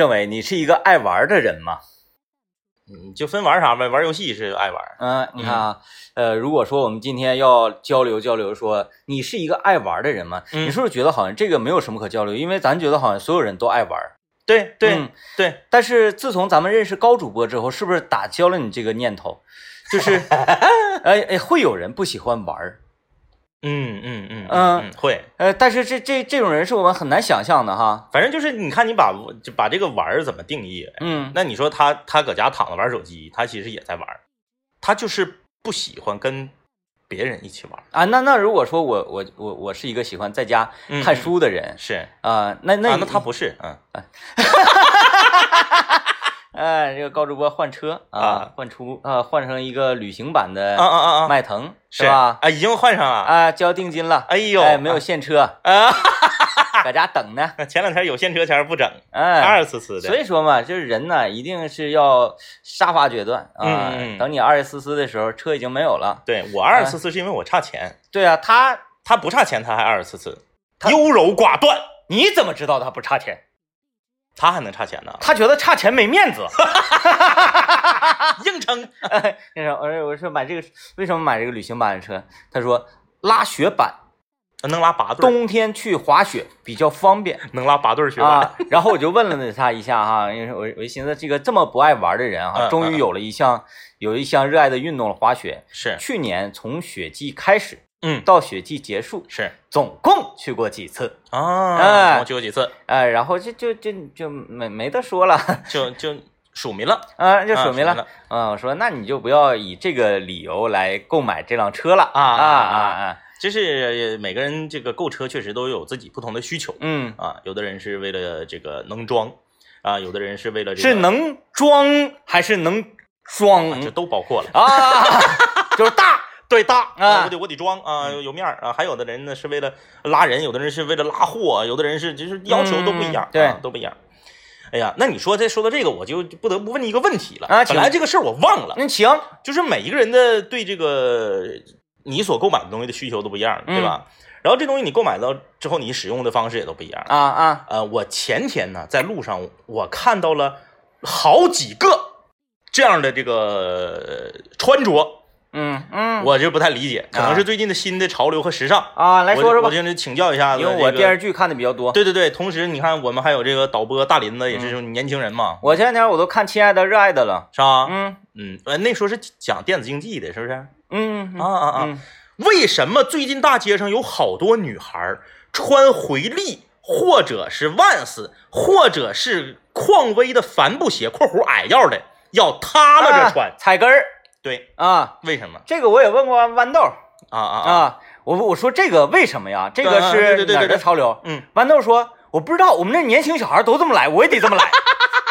政委，你是一个爱玩的人吗？嗯，就分玩啥呗，玩游戏是爱玩。嗯，你看啊，呃，如果说我们今天要交流交流，说你是一个爱玩的人吗？嗯你是不是觉得好像这个没有什么可交流？因为咱觉得好像所有人都爱玩。对对、嗯对，但是自从咱们认识高主播之后，是不是打消了你这个念头？就是，哎哎，会有人不喜欢玩儿，嗯嗯嗯嗯嗯，会。呃，但是这这这种人是我们很难想象的哈。反正就是你看你把就把这个玩儿怎么定义？嗯那你说他他搁家躺着玩手机，他其实也在玩，他就是不喜欢跟别人一起玩。啊，那那如果说我我我我是一个喜欢在家嗯看书的人是啊，那那那他不是，嗯 哎，这个高主播换车啊啊，换出啊，换成一个旅行版的啊啊啊啊，迈腾是。吧？啊，已经换上了。啊，交定金了，哎呦，哎，没有现车，啊，搁家等呢，前两天有现车前不整，哎，二次次的。所以说嘛，就是人呢，一定是要杀伐决断啊。等你二十四次的时候，车已经没有了。对我二呲呲是因为我差钱，对啊，他他不差钱，他还二呲呲，优柔寡断，你怎么知道他不差钱？他还能差钱呢？他觉得差钱没面子。硬撑。那时候，我说我说买这个为什么买这个旅行版的车？他说拉雪板，能拉八对儿，冬天去滑雪比较方便能拉八对儿雪板。啊。然后我就问了他一下哈，因为我我就寻思这个这么不爱玩的人哈，嗯终于有了一项有一项热爱的运动了，滑雪。是，去年从雪季开始嗯，到雪季结束，是总共去过几次？啊，哎我去过几次，哎，然后就就就就没没得说了，就就署名了，啊，就啊署名了。了。嗯，我说那你就不要以这个理由来购买这辆车了啊啊啊啊啊！就是每个人这个购车确实都有自己不同的需求嗯，啊，有的人是为了这个能装啊，有的人是为了这个是能装还是能装这都包括了。啊？就是大对大啊我得我得装啊，有面儿啊。还有的人呢是为了拉人，有的人是为了拉货，有的人是就是要求都不一样，嗯对啊都不一样。哎呀，那你说这说到这个，我就不得不问你一个问题了啊本来这个事儿我忘了，那行，就是每一个人的对这个你所购买的东西的需求都不一样，对吧？然后这东西你购买到之后，你使用的方式也都不一样。啊啊，呃，我前天呢在路上我看到了好几个这样的这个呃穿着，嗯嗯，我就不太理解，可能是最近的新的潮流和时尚。啊来说说吧我我，就请教一下子、因为我电视剧看的比较多。对对对，同时你看我们还有这个导播大林子，也嗯是年轻人嘛，我前两天我都看《亲爱的热爱的》了。是吧？嗯嗯，呃，那时候是讲电子竞技的，是不是？嗯啊啊啊！嗯为什么最近大街上有好多女孩穿回力，或者是 Vans，或者是匡威的帆布鞋（括弧矮腰的），要塌拉着穿？啊踩跟儿对，啊，为什么？这个我也问过豌豆啊啊啊！啊，我我说这个为什么呀？这个是哪儿对对对对的潮流？嗯，豌豆说我不知道，我们这年轻小孩都这么来，我也得这么来。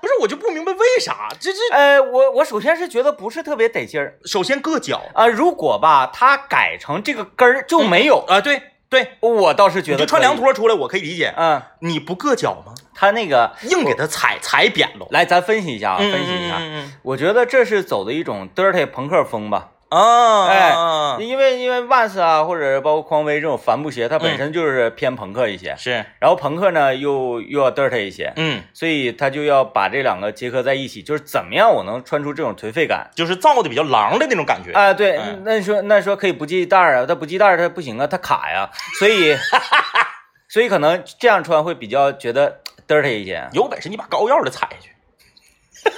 不是，我就不明白为啥？这这呃，我我首先是觉得不是特别得劲儿首先硌脚啊、如果吧，它改成这个根儿就没有，啊，对对，我倒是觉得你就穿凉。拖出来，我可以理解。嗯，你不硌脚吗？他那个硬给他踩踩扁了。来，咱分析一下啊，嗯分析一下。嗯嗯我觉得这是走的一种 dirty 朋克风吧，嗯啊，哎啊因为因为 Vans 啊，或者包括匡威这种帆布鞋，它本身就是偏朋克一些，是，然后朋克呢又又要 dirty 一些，嗯，所以他就要把这两个结合在一起，就是怎么样我能穿出这种颓废感。就是造的比较狼的那种感觉。啊？对，嗯那你说那说可以不系带儿啊，它不系带儿它不行啊，它卡呀，所以 所以可能这样穿会比较觉得 dirty 一些。有本事你把高腰的踩下去。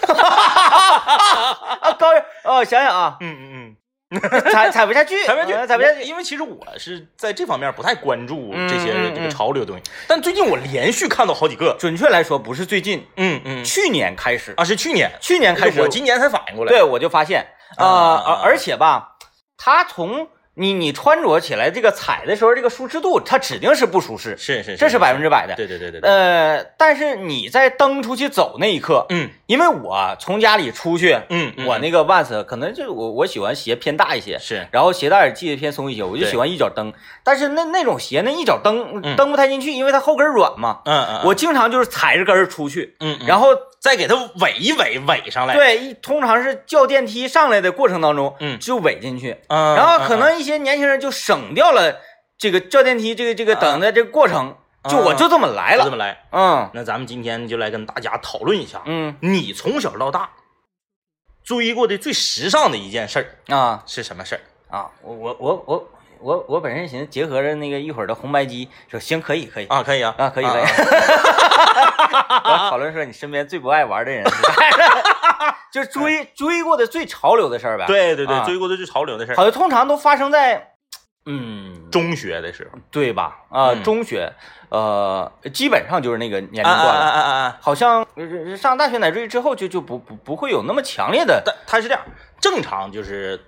哈哈哈啊。高哦，想想啊，嗯嗯嗯 踩踩不下去，嗯，踩不下去，呃踩不下去。因为其实我是在这方面不太关注这些这个潮流的东西，但最近我连续看到好几个。准确来说，不是最近，嗯嗯，去年开始，啊是去年，去年开始。我今年才反应过来。对，我就发现，呃，而而且吧，他从你你穿着起来这个踩的时候，这个舒适度，它指定是不舒适，是是，这是百分之百的。对对对对对。呃，但是你在蹬出去走那一刻，嗯因为我从家里出去，嗯，嗯我那个 Vans 可能就是我我喜欢鞋偏大一些，是然后鞋带儿系的偏松一些，我就喜欢一脚蹬。但是那那种鞋那，一脚蹬嗯蹬不太进去，因为它后跟软嘛。嗯嗯，我经常就是踩着跟儿出去，嗯，嗯然后再给它围一围围上来。，对，一通常是叫电梯上来的过程当中，嗯就尾进去，嗯，然后可嗯能一些年轻人就省掉了这个叫电梯这个这个等的这个过程，就我就这么来了。就这么来。嗯那咱们今天就来跟大家讨论一下，嗯你从小到大追过的最时尚的一件事儿啊是什么事儿？啊！我我我我我我本身寻思结合着那个一会儿的红白机，说行可以可以啊，可以啊，啊可以可以。啊 我讨论说你身边最不爱玩的人 就是追追过的最潮流的事儿呗。，对对对，啊追过的最潮流的事儿，好像通常都发生在嗯中学的时候，对吧？啊、嗯中学，呃，基本上就是那个年龄啊段了。啊啊啊啊！好像呃上大学乃至于之后就就不不不会有那么强烈的，但他是这样，正常就是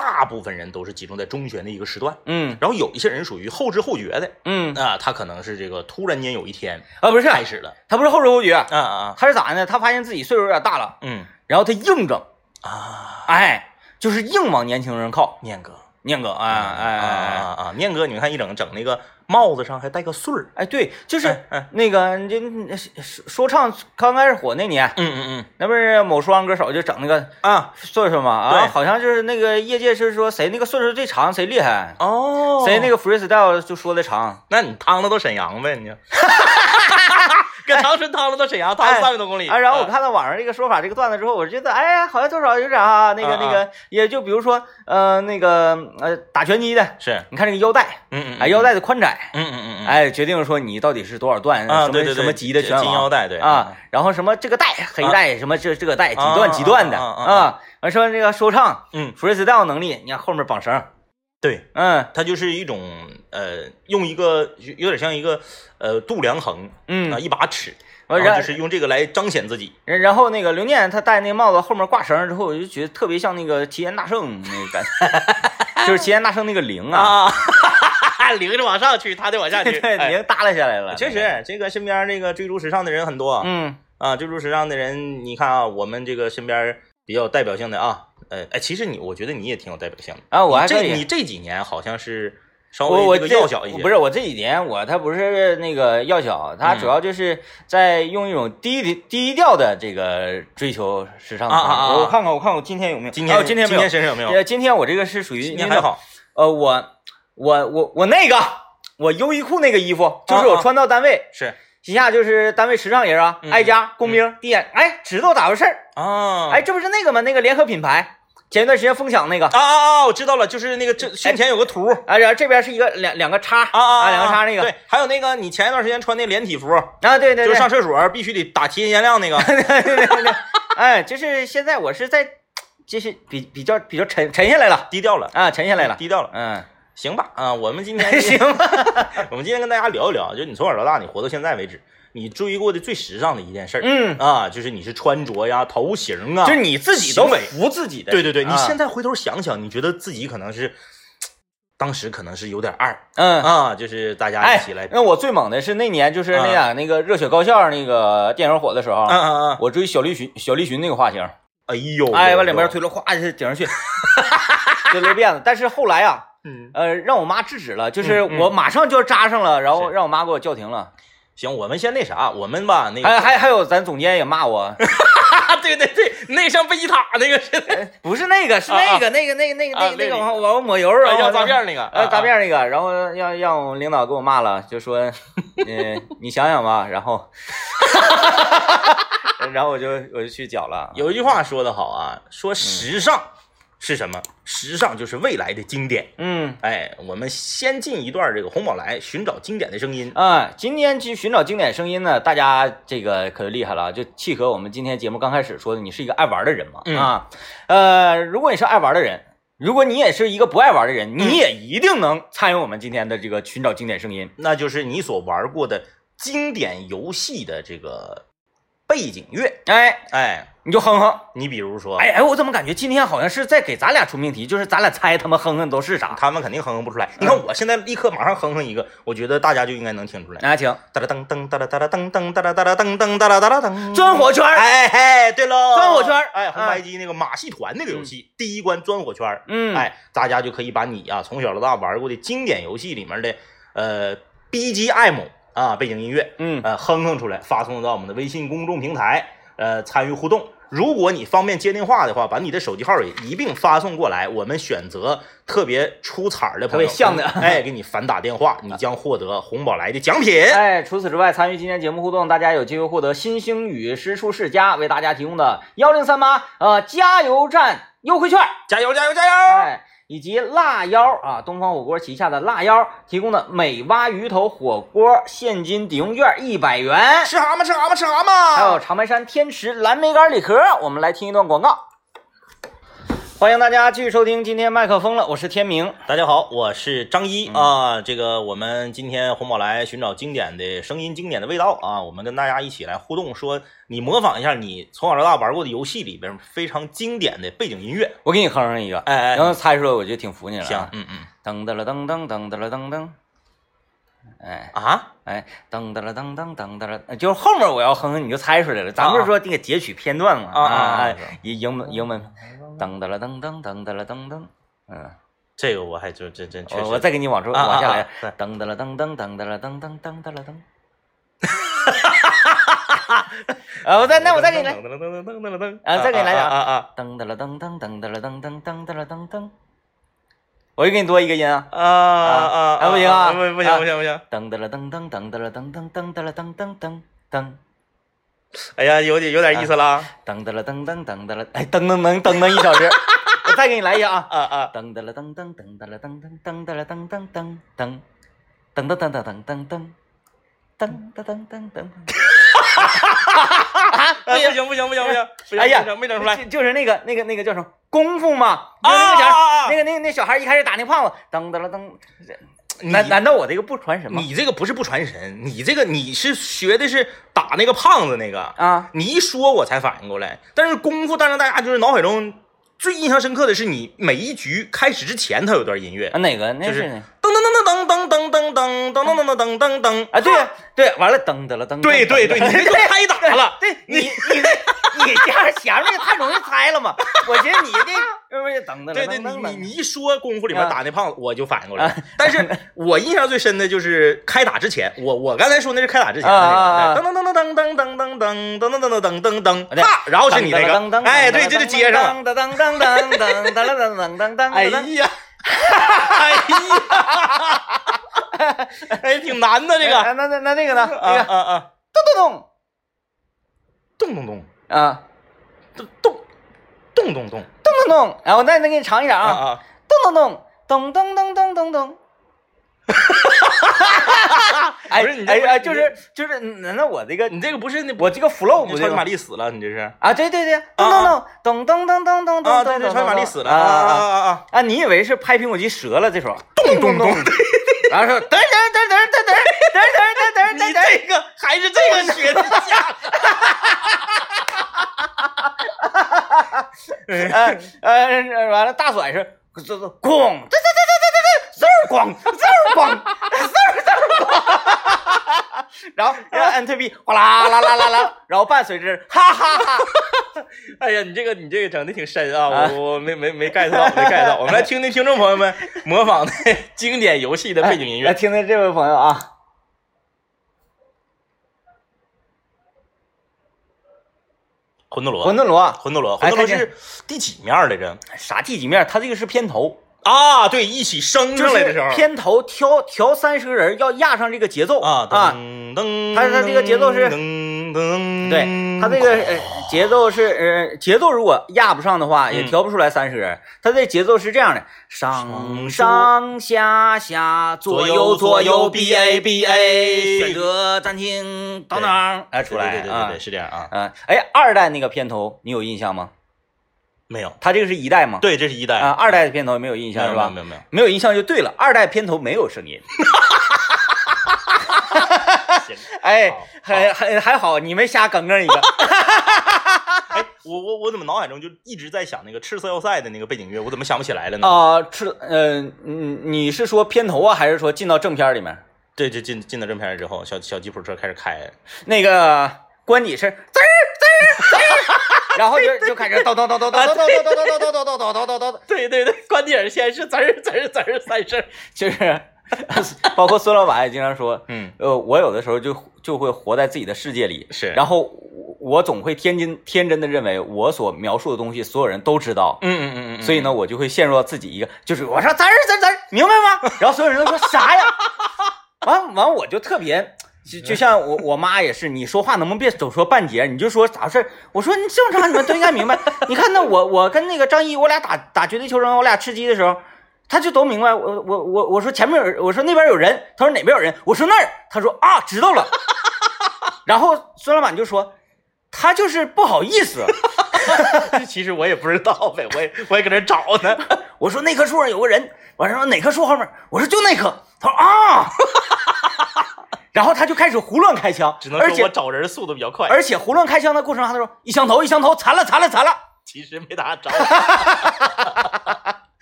大部分人都是集中在中学的一个时段，嗯。然后有一些人属于后知后觉的。嗯。啊，他可能是这个突然间有一天啊不是，开始了，他不是后知后觉，啊啊他是咋呢？他发现自己岁数有点大了，嗯。然后他硬整，啊，哎，就是硬往年轻人靠。念哥，念哥，哎哎哎啊哎啊啊，念哥，你们看一整整那个帽子上还带个穗儿，哎，对，就是哎哎。那个这说说唱刚开始火那年，嗯嗯嗯。那不是某说唱歌手就整那个嗯啊，穗穗嘛啊，好像就是那个业界是说谁那个穗穗最长谁厉害，哦。谁那个 freestyle 就说的长。那你趟的都沈阳呗，你 长春趟了到沈阳，趟了三百多公里啊，然后我看到网上这个说法，这个段子之后，我觉得，哎呀，好像多少有点啊，那个那个，也就比如说，呃，那个呃，打拳击的，是，你看这个腰带，嗯嗯，哎，腰带的宽窄，嗯嗯嗯嗯，哎，决定了说你到底是多少段，啊，什么对对对，什么级的拳王金腰带，对啊，，然后什么这个带黑带，什么这这个带几啊段几段的啊，完说这个说唱嗯，freestyle 能力，你看后面绑绳，对，嗯。它就是一种呃，用一个有有点像一个呃度量衡啊，嗯，一把尺，我然然后就是用这个来彰显自己。然然后那个刘念他戴那帽子后面挂绳之后，我就觉得特别像那个齐天大圣那个感觉，就是齐天大圣那个铃啊，啊，铃是往上去，他得往下去。铃耷拉下来了，确实，这个身边这个追逐时尚的人很多啊。嗯。啊，追逐时尚的人，你看啊，我们这个身边比较有代表性的啊，呃，哎，其实你，我觉得你也挺有代表性的。啊，我还这你这几年好像是稍我我微这个这要小一些，不是我这几年我他不是那个要小，他嗯主要就是在用一种低低低调的这个追求时尚的。啊啊啊啊我看看我看我今天有没有？今天、哦今天没有。身上有没有？呃，今天我这个是属于那种今天还好。呃，我我我我那个我优衣库那个衣服，就是我穿到单位，是旗下就是单位时尚人啊，嗯挨家工兵第一眼，哎，知道咋回事儿？啊，哎，这不是那个吗？那个联合品牌，前一段时间疯抢那个。啊啊啊！我知道了，就是那个这胸前有个图。啊，然后这边是一个两两个叉啊啊两个叉那个。对，还有那个你前一段时间穿那连体服，啊，对对对，就是上厕所必须得打提前限量那个。对对对对，哎，就是现在我是在，就是比比较比较沉沉下来了。低调了，啊，沉下来了，低调了。嗯，行吧，啊，我们今天 行吧，我们今天跟大家聊一聊，就你从小到大，你活到现在为止，你追过的最时尚的一件事儿，嗯，啊，就是你是穿着呀、头型啊，就是你自己都服自己的，对对对，你啊现在回头想想，你觉得自己可能是，当时可能是有点二嗯。啊，就是大家一哎起来，，那我最猛的是那年，就是那俩那个热血高校那个电影火的时候，嗯嗯嗯，我追小栗旬小栗旬那个发型，哎呦，哎，往两边推了，哗就顶上去，就勒辫子。但是后来啊，嗯，呃，让我妈制止了，就是我马上就要扎上了，然后让我妈给我叫停了。行，我们先那啥，我们吧那个，还还还有咱总监也骂我，对对对，那像贝吉塔那个是，不是那个，是那个那个那个那个啊那个那个那个我我抹油啊，哎要诈骗那个，呃，大啊，辫那个，然后让让我们领导给我骂了，就说，嗯，你想想吧，然后，然后我就我就去搅了。有一句话说的好啊，说时尚是什么？时尚就是未来的经典。嗯哎，我们先进一段这个红宝来，寻找经典的声音。啊，今天去寻找经典声音呢，大家这个可厉害了，就契合我们今天节目刚开始说的，你是一个爱玩的人嘛？嗯啊，呃，如果你是爱玩的人。如果你也是一个不爱玩的人，你也一定能参与我们今天的这个寻找经典声音。那就是你所玩过的经典游戏的这个背景乐。哎，哎，你就哼哼，你比如说，哎哎，我怎么感觉今天好像是在给咱俩出命题，就是咱俩猜他们哼哼都是啥？他们肯定哼哼不出来。你看我现在立刻马上哼哼一个，我觉得大家就应该能听出来。那请哒啦噔噔哒啦哒啦噔噔哒啦哒啦噔噔哒啦哒啦噔，钻火圈儿哎哎，对喽，钻火圈儿哎，红白机那个马戏团那个游戏，第一关钻火圈儿，嗯，哎，大家就可以把你啊从小到大玩过的经典游戏里面的呃 BGM 啊背景音乐，嗯呃哼哼出来，发送到我们的微信公众平台，呃参与互动。如果你方便接电话的话，把你的手机号也一并发送过来，我们选择特别出彩儿的朋友，特别像的哎，给你反打电话，你将获得红宝来的奖品。哎，除此之外，参与今天节目互动，大家有机会获得新星宇诗出世家为大家提供的幺零三八呃加油站优惠券，加油加油加油！哎，以及辣腰啊东方火锅旗下的辣腰提供的美蛙鱼头火锅现金抵用券一百元，吃蛤蟆吃蛤蟆吃蛤蟆！还有长白山天池蓝莓干礼盒。我们来听一段广告。欢迎大家继续收听今天麦克风了，我是天明。大家好，我是张一、嗯啊。这个我们今天红宝来寻找经典的声音、经典的味道啊，我们跟大家一起来互动，说你模仿一下你从小到大玩过的游戏里边非常经典的背景音乐。我给你哼上一个，哎哎然后猜出来我就挺服你了啊。行，嗯嗯噔噔了噔噔噔噔了噔噔，哎啊，哎，噔噔了噔噔噔噔了，就是后面我要哼哼你就猜出来了。咱不是说那个截取片段吗？啊啊啊哎英英文英文，噔噔了噔噔噔噔了噔噔，嗯，这个我还就真真确实，我我再给你往出往下来噔噔了噔噔噔噔了噔噔噔噔了噔。啊，我再那我再给你来，噔噔噔噔噔噔噔啊再给你来点啊啊噔噔了噔噔噔噔了噔噔噔噔了噔噔。我又给你多一个音啊，啊啊啊！啊不行啊不不行不行不行！噔噔了噔噔噔噔了噔噔噔噔了噔噔噔噔。哎呀，有点有点意思了啊噔噔了噔噔噔噔了，哎，噔噔噔噔噔一小时，我再给你来一个啊，啊啊！噔噔了噔噔噔噔了噔噔噔噔了噔噔噔噔，噔噔噔噔噔噔噔，噔噔噔噔噔。哈，不行不行不行不行！不行哎呀没整出来就就是那个那个那个叫什么功夫嘛，啊就是那个那个那小孩一开始打那胖子，噔噔了噔，你难难道我这个不传神吗？你这个不是不传神，你这个你是学的是打那个胖子那个，啊，你一说我才反应过来。但是功夫，当然大家就是脑海中最印象深刻的是你每一局开始之前，他有段音乐，啊哪个那就是是哪噔噔噔噔噔噔噔噔噔噔噔噔噔噔噔啊？对对，完了噔噔了噔，对对对，你这就开打了。对你你这你这样想这个太容易猜了嘛？我寻思你这是不是等等对对，你你你一说功夫里面啊打那胖子，我就反应过来了。但是我印象最深的就是开打之前，我我刚才说那是开打之前的那个，噔噔噔噔噔噔噔噔噔噔噔噔噔噔噔，啪，然后是你那个，哎，对，这就接上了。噔噔噔噔噔噔噔噔噔噔，哎呀，哎呀，哎，挺难的这个。那那那那个呢？啊那个啊啊，咚咚咚咚咚啊咚咚咚咚咚咚咚咚，然后再再给你尝一尝啊！咚咚咚咚咚咚咚咚咚。哎不是你这不是哎哎，就是就是，难道我这个你这个不是那我这个 flow 不超级玛？丽死了，你这是啊，对对对，咚咚咚咚咚咚咚咚啊？咚咚，对对，超级玛丽死了啊啊啊！啊啊！啊，你以为是拍苹果机折了这首？咚咚咚，然后说嘚嘚嘚嘚嘚嘚嘚嘚嘚嘚嘚你这个还是这个学的像。呃呃，完了大甩是这这咣，对对对对对对，嗖咣嗖咣嗖嗖咣，然后按退币，哗啦啦啦啦啦，然后伴随着 哈哈哈。哎呀，你这个你这个整的挺深啊，我我没没没 get 到，没 get 到。我们来听听听众朋友们模仿的经典游戏的背景音乐。来听听这位朋友啊，魂斗罗，魂斗罗。魂斗罗，是第几面来着？啥第几面？他这个是片头，啊，对，一起升上来的时候。片头挑调三十个人要压上这个节奏。啊啊，噔噔，它它这个节奏是对，他这个呃节奏是呃节奏如果压不上的话，也嗯调不出来三十人。它这节奏是这样的：上上下下左右左右 B A B A，选择暂停当当，哎出来啊对对对对对，是这样啊，嗯哎二代那个片头你有印象吗？没有，他这个是一代吗？对，这是一代啊，二代的片头没有印象是吧？没有没有，没有印象就对了，二代片头没有声音。行哎，还还还好，你没瞎耿耿一个。哎，我我我怎么脑海中就一直在想那个赤色要塞的那个背景乐，我怎么想不起来了呢？啊，赤呃，嗯，你是说片头啊，还是说进到正片里面？对，就进进到正片之后，小小吉普车开始开，那个关你是滋儿滋 然后就就开始叨叨叨叨叨叨叨叨叨叨叨叨叨叨叨叨，对对对，关底儿先是滋儿滋儿滋儿三声，就是 包括孙老板也经常说，嗯，呃，我有的时候就就会活在自己的世界里，是然后我我总会天真天真的认为我所描述的东西所有人都知道，嗯嗯嗯嗯，所以呢，我就会陷入到自己一个，就是我说滋儿滋儿滋儿，明白吗？然后所有人都说啥呀？完完，我就特别，就就像我我妈也是，你说话能不能别总说半截？你就说咋回事？我说你正常，你们都应该明白。你看那我我跟那个张一，我俩打打绝地求生，我俩吃鸡的时候，他就都明白。我我我我说前面有人，我说那边有人，他说哪边有人，我说那儿，他说啊知道了。然后孙老板就说，他就是不好意思。其实我也不知道呗，我也我也搁那找呢。我说那棵树上有个人，完说哪棵树后面？我说就那棵。他说啊，然后他就开始胡乱开枪，只能说我而且找人速度比较快，而且胡乱开枪的过程，他说一枪头一枪头，残了残了残了。其实没打着。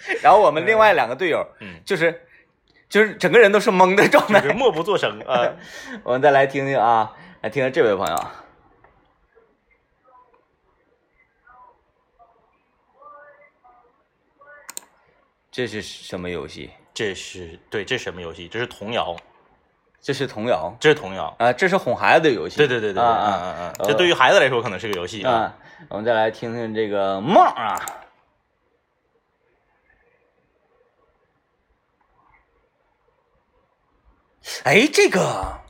然后我们另外两个队友，嗯，就是就是整个人都是懵的状态。就是默不作声 啊。我们再来听听啊，来听听这位朋友啊。这是什么游戏？这是对，这是什么游戏？这是童谣，这是童谣这是童谣。啊，这是哄孩子的游戏。对对对对对，啊啊嗯嗯嗯，这对于孩子来说可能是个游戏啊。啊！我们再来听听这个梦啊。哎，这个，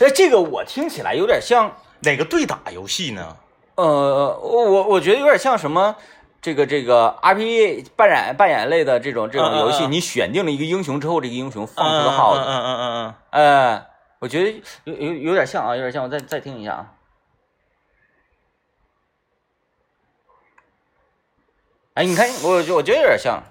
哎，这个我听起来有点像，哪个对打游戏呢？呃，我我觉得有点像什么，这个这个 RPG 扮演扮演类的这种这种游戏，你选定了一个英雄之后，这个英雄放出个号子，嗯嗯嗯嗯哎，我觉得有有有点像啊，有点像，我再再听一下啊。哎，你看，我我觉得有点像，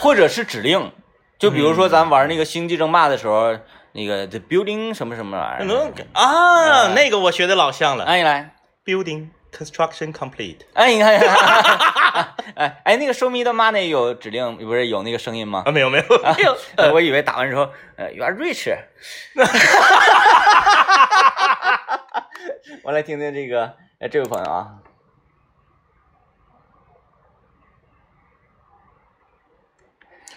或者是指令，就比如说咱玩那个星际争霸的时候，那个 the building 什么什么玩嗯，意儿，能啊，嗯那个我学的老像了。哎，你来，Building construction complete。哎，你看，哎哎，那个 show me the money 有指令，不是有那个声音吗啊，？没有没有没有，呃 我以为打完之后，呃，you are rich。我来听听这个，哎，这位朋友啊，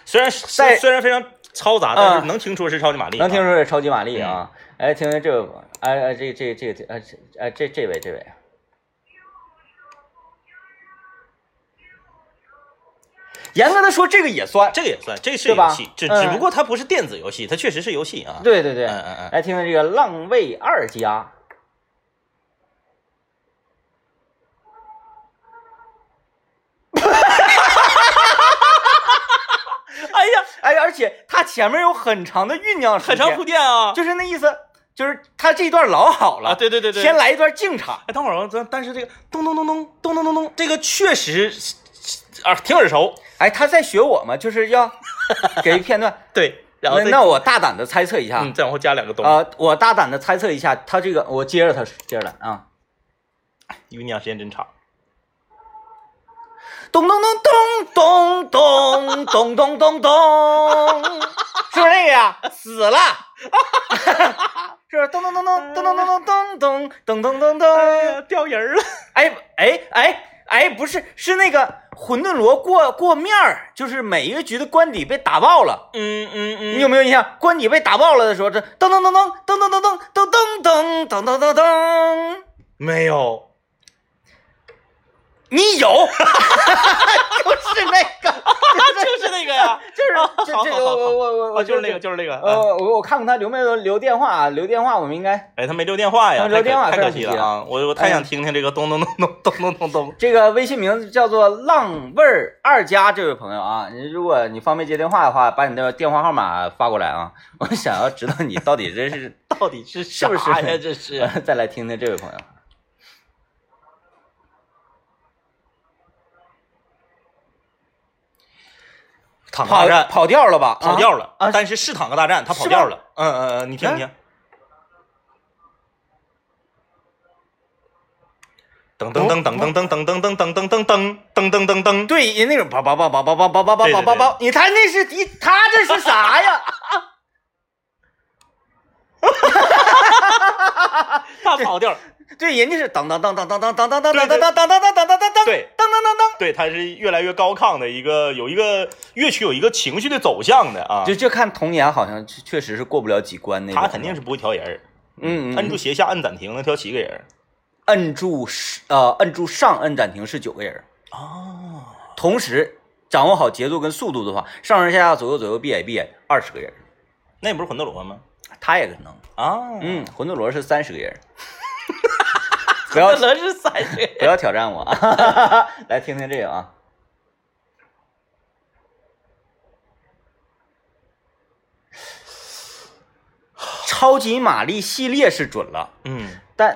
虽然在虽然非常嘈杂，但嗯是能听出是超级玛丽啊。能听出是超级玛丽啊！哎，听听这位，哎哎，这这这个，呃，这哎这这位这位，严格的说，这个也算，这个也算，这是游戏，只嗯只不过它不是电子游戏，它确实是游戏啊。对对对，嗯嗯嗯来听听这个浪味二家。哎而且他前面有很长的酝酿时间，很长铺垫啊。就是那意思，就是他这一段老好了，啊，对对对对。先来一段静场，哎，等会儿啊，咱但是这个咚咚咚咚咚咚咚咚，这个确实啊挺耳熟。哎，他在学我嘛，就是要 给一片段。对，然后那那我大胆的猜测一下，嗯，再往后加两个咚，啊、我大胆的猜测一下，他这个我接着他接着来啊，酝酿时间真长。咚咚咚咚咚咚咚咚咚，是不是那个呀？死了，是不是？咚咚咚咚咚咚咚咚咚咚咚咚咚，掉人了。哎哎哎哎，不是，是那个混沌罗过过面儿，就是每一个局的官邸被打爆了。嗯嗯嗯，你有没有印象？官邸被打爆了的时候，这噔噔噔噔噔噔噔噔噔噔噔噔噔噔，没有？你有，就是那个，就是那个呀，就是好这这好好好我我我我哦，就是那个，就是那个。呃，嗯我我看看他留没留留电话，留电话我们应该哎，他没留电话呀，留电话太可惜惜了啊！我我太想听听这个咚咚咚咚咚咚咚咚。这个微信名字叫做浪味儿二家这位朋友啊，你如果你方便接电话的话，把你的电话号码发过来啊，我想要知道你到底这是到底是是不是啥呀？这是再来听听这位朋友。坦克大战跑调了吧？跑调了啊！但是是坦克大战，他跑调了。嗯嗯嗯，你听你听。噔噔噔噔噔噔噔噔噔噔噔噔噔噔噔噔噔，对，人那种叭叭叭叭叭叭叭叭叭叭叭叭，你他那是敌，他这是啥呀？他跑调了。对，人家是当当当当当当当当当当当当当当当当当当，对，当当当当，对，他是越来越高亢的一个，有一个乐曲有一个情绪的走向的啊。就就看童年好像确确实是过不了几关那种。他肯定是不会调人儿，嗯，嗯摁住斜下，摁暂停能调七个人儿。摁住是呃摁住上摁暂停是九个人，哦，同时掌握好节奏跟速度的话，上上下下左右左右 b a b 二十个人，那不是魂斗罗吗？他也可能。啊，嗯，魂斗罗是三十个人，不要魂斗罗是三岁。不要挑战我啊！来听听这个啊。超级玛丽系列是准了，嗯，但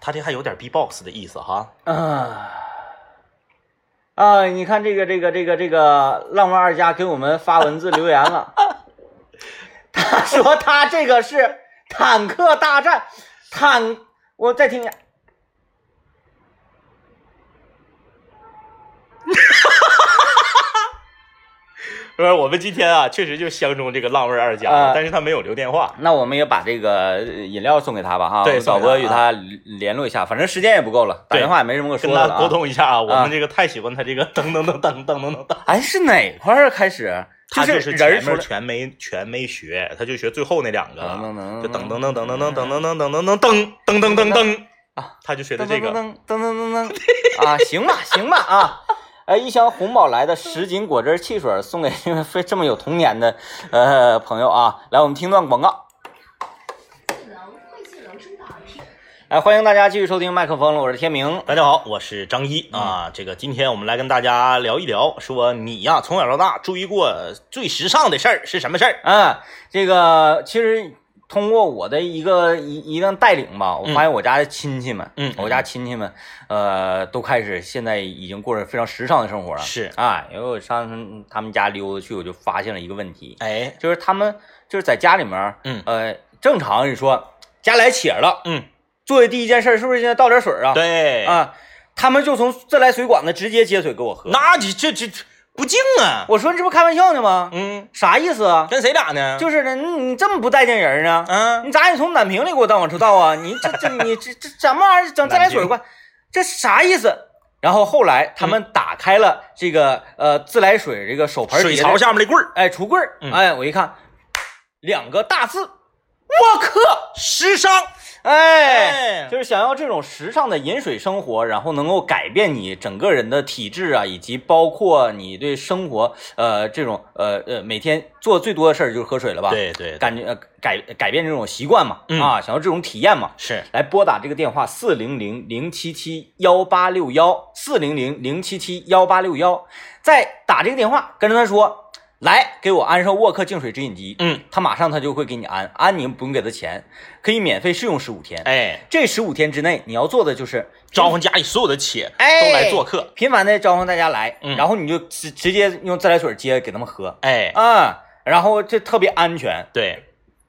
他这还有点 B-box 的意思哈。啊啊！你看这个这个这个这个浪漫二家给我们发文字留言了，他 说他这个是坦克大战，坦我再听一下，哈哈哈哈哈！不是，我们今天啊，确实就相中这个浪味二家，但是他没有留电话，那我们也把这个饮料送给他吧，哈，对，小哥与他联络一下，反正时间也不够了，打电话也没什么可说的，沟通一下啊，我们这个太喜欢他这个噔噔噔噔噔噔噔噔，哎，是哪块儿开始？他就是前面全没全没学，他就学最后那两个，噔噔噔就噔噔噔噔噔噔噔噔噔噔噔噔噔噔噔噔啊，他就学的这个，噔噔噔噔噔啊，行吧，行吧啊。哎，一箱红宝来的什锦果汁汽水送给这个非这么有童年的呃朋友啊！来，我们听段广告。哎，欢迎大家继续收听麦克风了，我是天明。大家好，我是张一嗯啊。这个今天我们来跟大家聊一聊，说你呀从小到大注意过最时尚的事儿是什么事儿？啊，这个其实通过我的一个一一段带领吧，我发现我家的亲戚们，嗯我家亲戚们，呃，都开始现在已经过着非常时尚的生活了。是啊，因为我上他们家溜达去，我就发现了一个问题，哎，就是他们就是在家里面，嗯呃，正常你说家来且了，嗯，做的第一件事是不是现在倒点水啊？对，啊，他们就从自来水管子直接接水给我喝。那你这这这不敬啊！我说你这不开玩笑呢吗？嗯，啥意思啊？跟谁俩呢？就是呢，你你这么不待见人呢？嗯，你咋也从暖瓶里给我倒往出倒啊？你这这 你这这什么玩意儿？整自来水管，这啥意思？然后后来他们打开了这个、呃自来水这个手盆水槽下面的柜儿，哎橱柜儿嗯哎我一看两个大字，沃克，时尚。哎。哎，就是想要这种时尚的饮水生活，然后能够改变你整个人的体质啊，以及包括你对生活，呃，这种呃呃每天做最多的事儿就是喝水了吧？，对对，对感觉呃改改变这种习惯嘛，嗯啊，想要这种体验嘛，是来拨打这个电话四零零零七七幺八六幺四零零零七七幺八六幺，再打这个电话跟着他说，来给我安上沃克净水直饮机，嗯，他马上他就会给你安，安你不用给他钱，可以免费试用十五天。哎，这十五天之内，你要做的就是招呼家里所有的企哎都来做客。频繁的召唤大家来，嗯。然后你就直直接用自来水接给他们喝。哎，啊，然后这特别安全，对，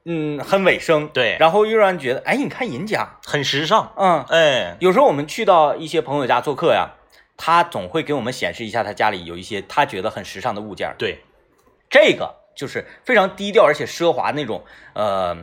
嗯，很卫生，对。然后又让人觉得，哎，你看人家，很时尚。嗯，哎，有时候我们去到一些朋友家做客呀，他总会给我们显示一下他家里有一些他觉得很时尚的物件儿，对，这个就是非常低调而且奢华那种，呃，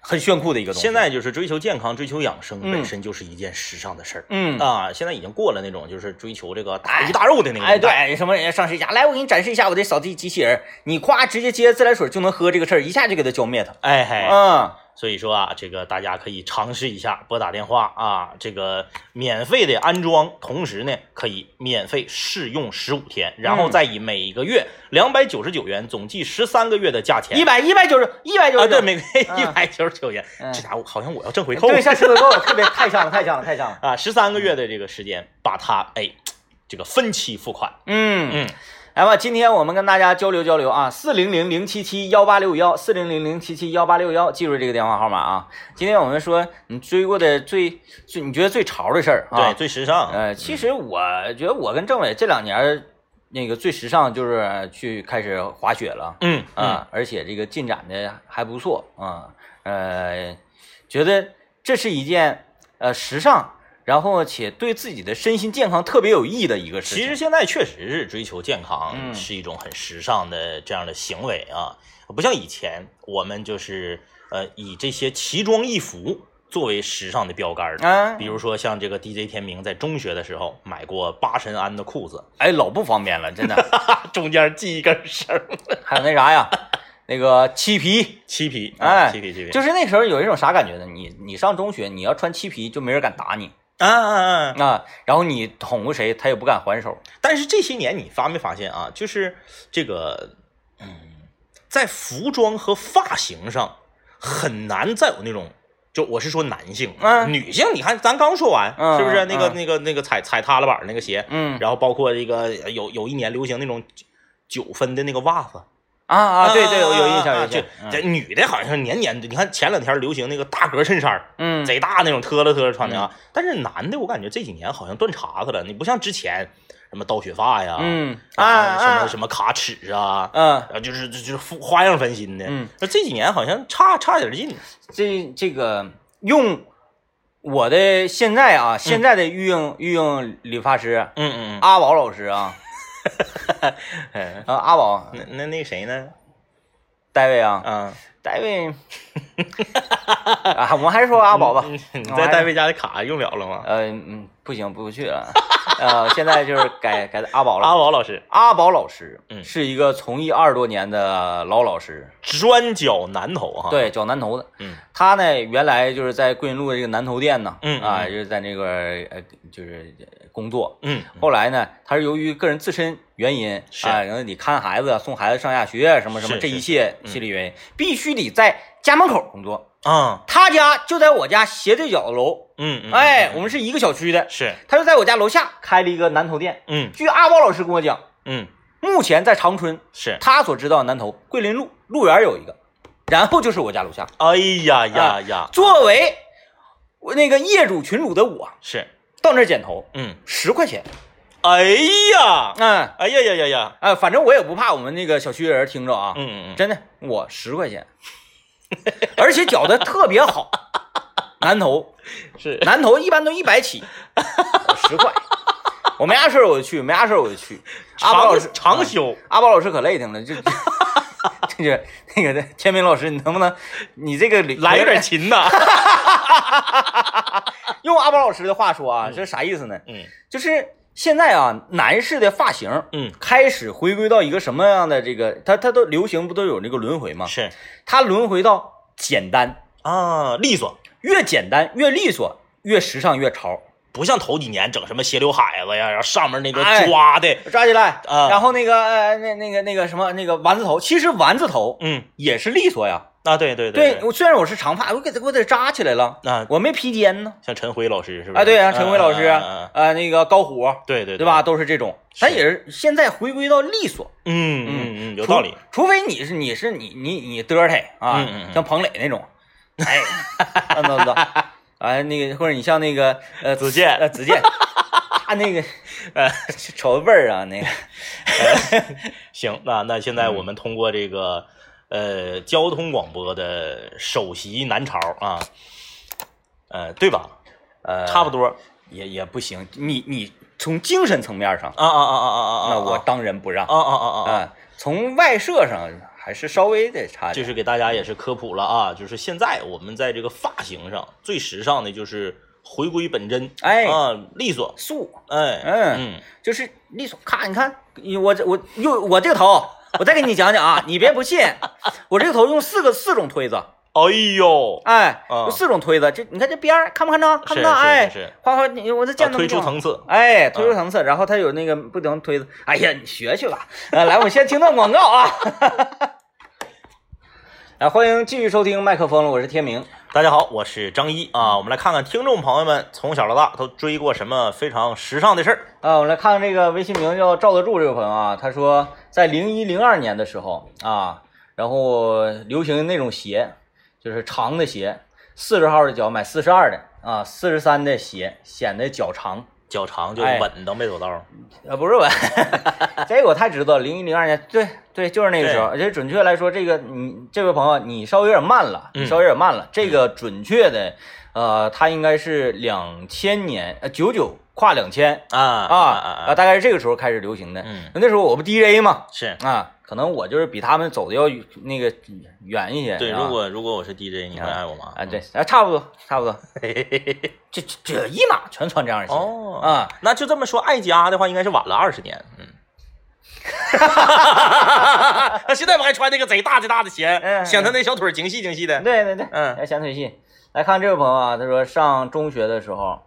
很炫酷的一个东西。现在就是追求健康、追求养生，嗯本身就是一件时尚的事儿。嗯啊，现在已经过了那种就是追求这个大鱼大肉的那个哎。对，什么人家上谁家来，我给你展示一下我这扫地机器人，你夸直接接自来水就能喝这个事儿，一下就给它浇灭它。哎嘿，嗯，所以说啊，这个大家可以尝试一下，拨打电话啊，这个免费的安装，同时呢可以免费试用十五天，然后嗯。再以每个月两百九十九元，总计十三个月的价钱，一百一百九十一百九啊，十对，每个月嗯。一百九十九元，嗯。这家伙好像我要挣回扣对，像吃回扣，特别太像了，太像了，太像了。啊，十三个月的这个时间，把它哎这个分期付款，嗯。嗯，来吧，今天我们跟大家交流交流啊，四零零零七七幺八六幺，四零零零七七幺八六幺，记住这个电话号码啊。今天我们说你追过的最最你觉得最潮的事儿啊？对，最时尚，呃，其实我觉得我跟政委这两年那个最时尚就是去开始滑雪了嗯啊，而且这个进展的还不错啊，呃，觉得这是一件呃时尚，然后且对自己的身心健康特别有益的一个事情。其实现在确实是追求健康，嗯是一种很时尚的这样的行为啊，不像以前我们就是呃以这些奇装异服作为时尚的标杆儿。啊，比如说像这个 DJ 天明在中学的时候买过八神庵的裤子，哎，老不方便了，真的。中间系一根绳儿。还有那啥呀，那个漆皮，漆皮，哎啊漆皮漆皮，就是那时候有一种啥感觉呢？你你上中学，你要穿漆皮，就没人敢打你啊啊啊！啊，然后你捅过谁，他也不敢还手。但是这些年你发没发现啊？就是这个，嗯，在服装和发型上很难再有那种。就我是说男性，嗯女性你看咱刚说完，嗯是不是那个嗯那个那个踩踩踏了板那个鞋，嗯然后包括这个有有一年流行那种九分的那个袜子，啊啊，对对，我有印象，有印象。这女的好像年年的，你看前两天流行那个大格衬衫，嗯，贼大那种，特了特了穿的啊。但是男的，我感觉这几年好像断茬子了，你不像之前什么刀雪发呀，嗯啊，啊什么啊什么卡尺啊，嗯，啊，就是就就是花样翻新的。嗯，那这几年好像差差点劲。这这个用我的现在啊，现在的御用御用理发师嗯嗯阿宝老师啊，嗯，啊阿宝那那那谁呢？戴维啊，啊，戴维 啊，我们还是说阿宝吧。在戴维家的卡用了了吗？呃嗯，不行，不去了。呃，现在就是改改阿宝了。阿宝老师阿宝老师，嗯是一个从艺二十多年的老老师，专绞南头哈。，对，绞南头的。嗯他呢，原来就是在桂林路的这个南头店呢，嗯啊，嗯就是在那个呃，就是工作。嗯后来呢，他是由于个人自身原因是啊，然后你看孩子、送孩子上下学什么什么这一切嗯系列原因，必须得在家门口工作。啊他家就在我家斜对角的楼，嗯嗯，哎，嗯我们是一个小区的。是他就在我家楼下开了一个南头店。嗯据阿宝老师跟我讲，嗯目前在长春，是。他所知道的南头桂林路路园有一个，然后就是我家楼下。哎呀呀啊呀，作为那个业主群主的我，是到那儿剪头嗯，十块钱，哎呀，嗯。哎呀呀呀呀，啊，反正我也不怕我们那个小区人听着啊，嗯嗯嗯，真的，我十块钱，而且绞的特别好，男头是。南头一般都一百起，我十块，我没啥事儿我就去，没啥事儿我就去。阿宝老师长长休，阿宝老师可累挺了，就 这个那个的天明老师，你能不能你这个来有点勤呐，用阿宝老师的话说啊，这啥意思呢？嗯就是现在啊，男士的发型嗯，开始回归到一个什么样的这个，他他都流行不都有那个轮回吗？是它轮回到简单，啊，利索，越简单越利索，越时尚越潮。不像头几年整什么斜刘海子呀，然后上面那个哎抓的，抓起来，啊然后那个呃那那个那个什么那个丸子头，其实丸子头嗯也是利索呀。啊，对对对，对，我虽然我是长发，我给它我给它扎起来了，啊，我没披肩呢。像陈辉老师是不是？啊，对啊，陈辉老师，啊那个高虎，对对对吧？？都是这种，咱也是现在回归到利索，嗯嗯嗯，有道理。。除非你是你是你你你嘚忒啊，像彭磊那种，哎，嗯等等，啊，那个或者你像那个呃子健呃子健，他那个 呃瞅着味儿啊，那个 行，那那现在我们通过这个呃交通广播的首席南潮啊，呃，对吧？呃差不多。也也不行，你你从精神层面上，啊啊啊啊啊啊！那我当仁不让啊啊啊啊啊！啊，从外设上还是稍微得差点，就是给大家也是科普了啊，就是现在我们在这个发型上最时尚的就是回归本真，哎啊，利索，素，哎，嗯嗯，就是利索。咔，你看，我这我用我这个头，我再给你讲讲啊，你别不信，我这个头用四个四种推子，哎呦，哎，啊有四种推子，这你看这边儿看不看着？看不到？是是哎是，夸夸你，我这啊见推出层次，哎，推出层次，然后它有那个不同推子。哎呀，你学去吧。呃，来，我们先听段广告啊。来，欢迎继续收听麦克风了，我是天明。大家好，我是张一啊，我们来看看听众朋友们从小到大都追过什么非常时尚的事儿。啊，我们来看看这个微信名叫赵得柱这位朋友啊，他说在零一零二年的时候啊，然后流行那种鞋，就是长的鞋，四十号的脚买四十二的啊，四十三的鞋显得脚长。脚长就哎稳当没走道儿，呃，不是稳，这个我太知道，零一零二年，对对，就是那个时候。而且准确来说，这个你这位朋友，你稍微有点慢了，稍微有点慢了。这个准确的，呃，他应该是两千年，呃，九九跨两千啊啊啊啊，大概是这个时候开始流行的。嗯，那时候我不 DJ 嘛，是啊，可能我就是比他们走的要那个远一些。对。啊如果如果我是 DJ，你会爱我吗？啊，对，啊，差不多，差不多。这这这一码全穿这样的鞋。哦啊，那就这么说，爱家的话应该是晚了二十年。嗯，哈哈哈现在不还穿那个贼大贼大的鞋，嗯显他那小腿儿精细精细的。对对对，嗯来显腿细。来看这位朋友啊，他说上中学的时候，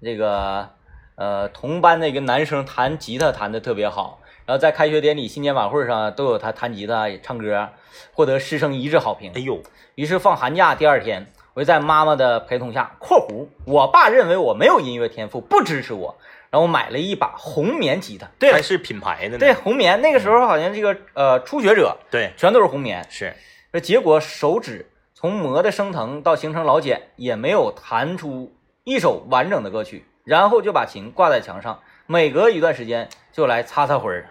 这个呃同班的一个男生弹吉他弹的特别好，然后在开学典礼、新年晚会上都有他弹吉他、唱歌，获得师生一致好评哎。呦，于是放寒假第二天，我就在妈妈的陪同下（括弧我爸认为我没有音乐天赋，不支持我），然后买了一把红棉吉他。对，还是品牌的呢。对红棉，那个时候好像这个呃初学者对，全都是红棉。是这结果手指从磨的生疼到形成老茧，也没有弹出一首完整的歌曲，然后就把琴挂在墙上，每隔一段时间就来擦擦灰儿，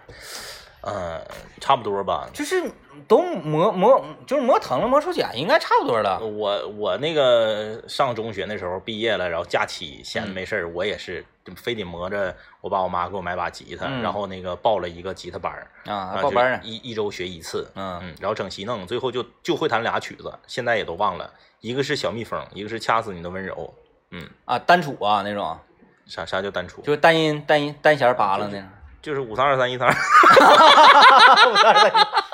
嗯，差不多吧。就是都磨磨，就是磨疼了，磨出茧，应该差不多了。我我那个上中学那时候毕业了，然后假期闲着嗯没事儿，我也是就非得磨着我爸我妈给我买把吉他，嗯然后那个报了一个吉他班儿啊，报班呢。一一周学一次，嗯嗯，然后整齐弄，最后就就会弹俩曲子，现在也都忘了，一个是小蜜蜂，一个是掐死你的温柔，嗯，啊，单杵啊那种，啥啥叫单杵？就是单音单音单弦扒拉那种。就是五三二三一三二，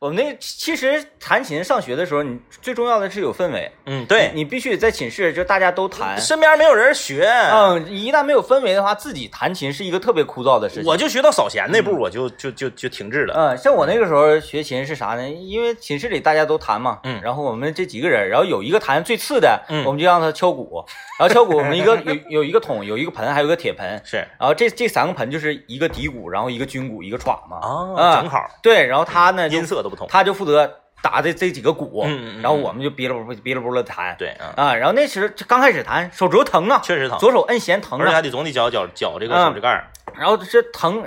我们那其实弹琴上学的时候，你最重要的是有氛围，嗯，对，你必须得在寝室就大家都弹。身边没有人学，嗯，一旦没有氛围的话，自己弹琴是一个特别枯燥的事情。我就学到扫弦那步，我就就就就停滞了，嗯，像我那个时候学琴是啥呢？因为寝室里大家都弹嘛，嗯然后我们这几个人，然后有一个弹最次的，嗯我们就让他敲鼓，然后敲鼓，我们一个有有一个桶，有一个盆，还有个铁盆，是然后这这三个盆就是一个底鼓，然后一个军鼓，一个镲嘛，啊，正好对，然后他呢音色都不同，他就负责打这这几个鼓，嗯嗯嗯。然后我们就哔哩不哔哩不啦弹，对啊，啊，然后那时刚开始弹，手指头疼啊，确实疼，左手摁弦疼啊，而且还得总得绞绞绞这个嗯手指盖儿，然后这疼，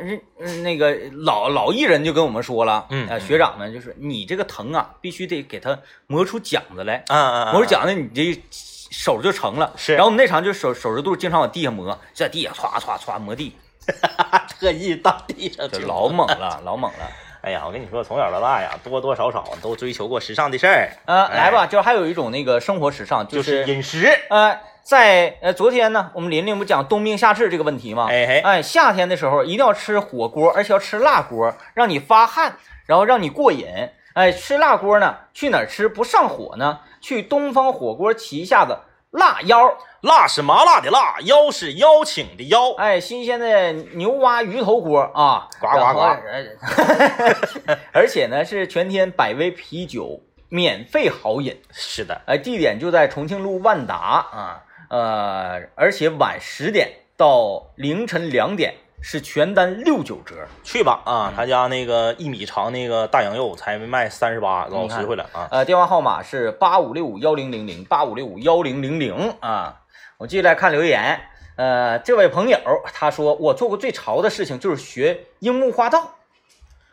那个老老艺人就跟我们说了，呃，嗯。嗯学长们就是你这个疼啊，必须得给他磨出茧子来，啊啊，啊磨出茧子你这手就成了。是。然后我们那场就手手指肚经常往地下磨，在地下歘歘歘磨地，特意到地上去就老猛了，老猛了。哎呀，我跟你说，从小到大呀，多多少少都追求过时尚的事儿。呃，哎来吧，就是还有一种那个生活时尚，就是是饮食。呃，在呃昨天呢，我们琳琳不讲冬病夏治这个问题吗？哎嘿，哎，夏天的时候一定要吃火锅，而且要吃辣锅，让你发汗，然后让你过瘾。哎，吃辣锅呢，去哪儿吃不上火呢？去东方火锅旗下的辣腰，辣是麻辣的辣，邀是邀请的邀。哎，新鲜的牛蛙鱼头锅啊，呱呱呱。而且呢是全天百威啤酒免费好饮。是的，哎，地点就在重庆路万达。啊，呃，而且晚十点到凌晨两点是全单六九折。去吧啊！他家那个一米长那个大羊肉才卖三十八，老实惠了啊！呃，电话号码是八五六五幺零零零八五六五幺零零零啊。我继续来看留言，呃，这位朋友他说我做过最潮的事情就是学樱木花道，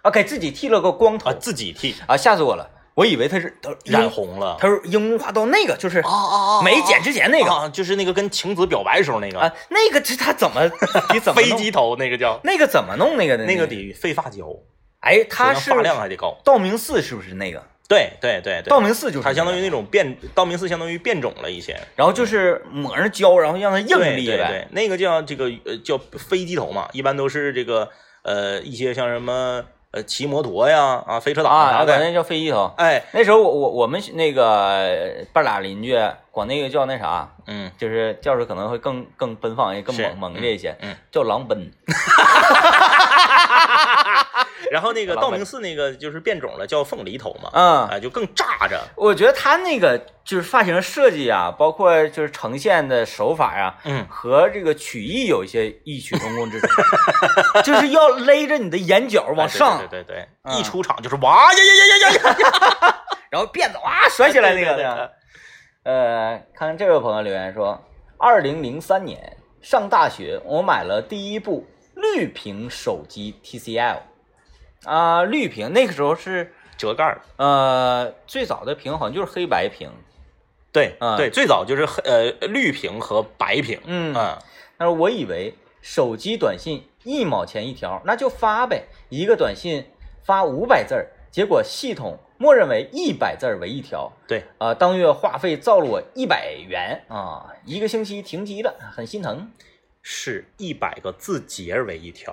啊，给自己剃了个光头啊，自己剃，啊，吓死我了，我以为他是他染，红了。他说樱木花道那个就是啊啊没剪之前那个啊，就是那个跟晴子表白时候那个啊，那个这他怎么 你怎么飞机头那个叫，那个怎么弄那个的？那个得费发胶，哎，他是发量还得高。道明寺是不是那个？对对对对道，明寺就是它相当于那种变，道明寺相当于变种了一些。然后就是抹上胶，然后让它硬对立呗。对对，那个叫这个呃叫飞机头嘛，一般都是这个呃一些像什么呃骑摩托呀啊飞车党啊，啥的，管那叫飞机头。哎那时候我我我们那个半拉邻居管那个叫那啥，嗯就是叫着可能会更更奔放一些，更猛猛烈一些，嗯，叫狼奔。然后那个道明寺那个就是变种了，叫凤梨头嘛，嗯，哎就更炸着，我觉得他那个就是发型设计啊，包括就是呈现的手法啊，嗯和这个曲艺有一些异曲同工之处，就是要勒着你的眼角往上，哎对对对一出场就是哇呀呀呀呀呀呀，然后辫子哇甩起来那个。呃，看这位朋友留言说，二零零三年上大学，我买了第一部绿屏手机 TCL，啊、绿屏那个时候是折盖儿，呃最早的屏好像就是黑白屏，对嗯对，最早就是黑呃绿屏和白屏，嗯嗯但是我以为手机短信一毛钱一条，那就发呗，一个短信发五百字儿，结果系统默认为一百字儿为一条，对，啊、当月话费造了我一百元啊，一个星期停机了，很心疼。是一百个字节为一条，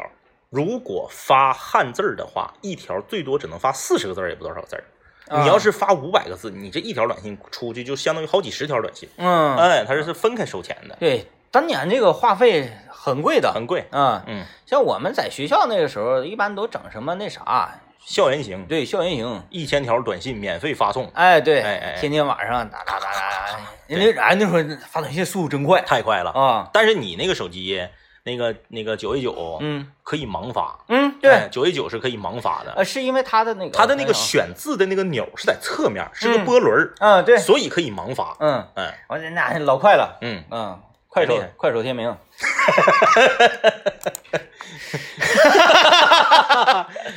如果发汉字儿的话，一条最多只能发四十个字儿，也不多少字儿。啊。你要是发五百个字，你这一条短信出去就相当于好几十条短信。嗯，哎，它这是分开收钱的，对，当年这个话费很贵的，很贵。啊，嗯，像我们在学校那个时候，一般都整什么那啥，校园行，对，校园行。一千条短信免费发送，哎，对，哎哎哎。天天晚上哒哒哒哒哒，那哎那会儿发短信速度真快。太快了。啊，但是你那个手机，那个那个九 A 九，嗯可以盲发。嗯，对，九 A 九是可以盲发的，呃，是因为它的那个它的那个选字的那个钮是在侧面，是个嗯波轮儿，嗯，对，所以可以盲发。嗯，嗯我这那老快了，嗯，嗯，快手快手天明，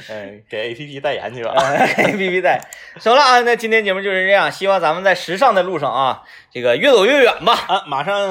哎，给 A P P 代言去吧。A P P 代，行了啊，那今天节目就是这样，希望咱们在时尚的路上啊，这个越走越远吧。啊，马上